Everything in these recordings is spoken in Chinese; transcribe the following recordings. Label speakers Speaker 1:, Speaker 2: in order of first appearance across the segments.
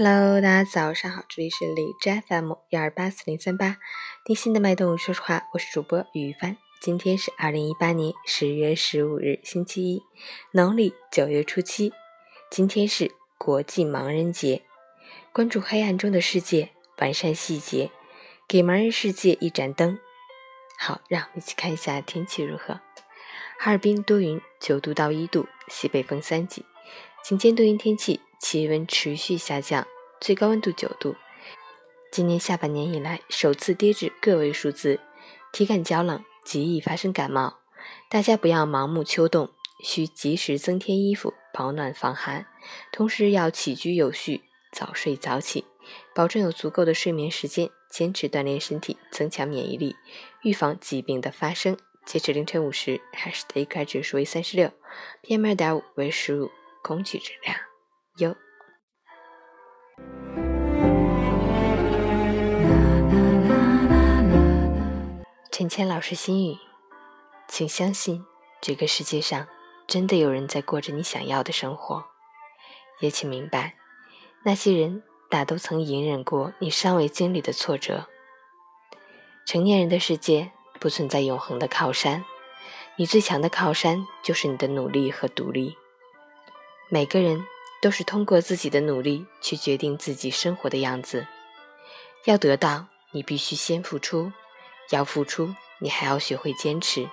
Speaker 1: Hello，大家早上好，这里是李斋 FM 幺二八四零三八，听心的脉动。说实话，我是主播于帆。今天是二零一八年十月十五日，星期一，农历九月初七。今天是国际盲人节，关注黑暗中的世界，完善细节，给盲人世界一盏灯。好，让我们一起看一下天气如何。哈尔滨多云，九度到一度，西北风三级。晴间多云天气，气温持续下降，最高温度九度。今年下半年以来首次跌至个位数字，体感较冷，极易发生感冒。大家不要盲目秋冻，需及时增添衣服，保暖防寒。同时要起居有序，早睡早起，保证有足够的睡眠时间，坚持锻炼身体，增强免疫力，预防疾病的发生。截止凌晨五时，海市的 AQI 指数为三十六，PM 二点五为十五，空气质量有。陈谦老师心语：请相信，这个世界上真的有人在过着你想要的生活。也请明白，那些人大都曾隐忍过你尚未经历的挫折。成年人的世界。不存在永恒的靠山，你最强的靠山就是你的努力和独立。每个人都是通过自己的努力去决定自己生活的样子。要得到，你必须先付出；要付出，你还要学会坚持。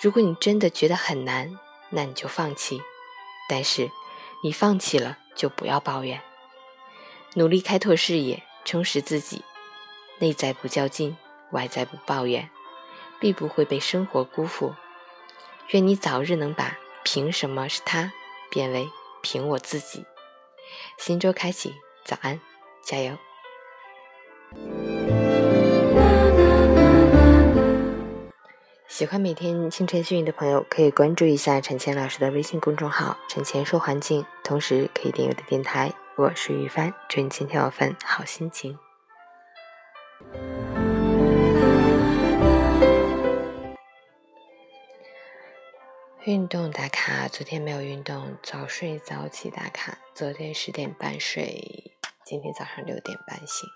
Speaker 1: 如果你真的觉得很难，那你就放弃。但是，你放弃了就不要抱怨。努力开拓视野，充实自己，内在不较劲，外在不抱怨。必不会被生活辜负。愿你早日能把“凭什么是他”变为“凭我自己”。新周开启，早安，加油！喜欢每天清晨训语的朋友，可以关注一下陈谦老师的微信公众号“陈谦说环境”，同时可以订阅我的电台。我是玉帆，祝你今天有份好心情。运动打卡，昨天没有运动。早睡早起打卡，昨天十点半睡，今天早上六点半醒。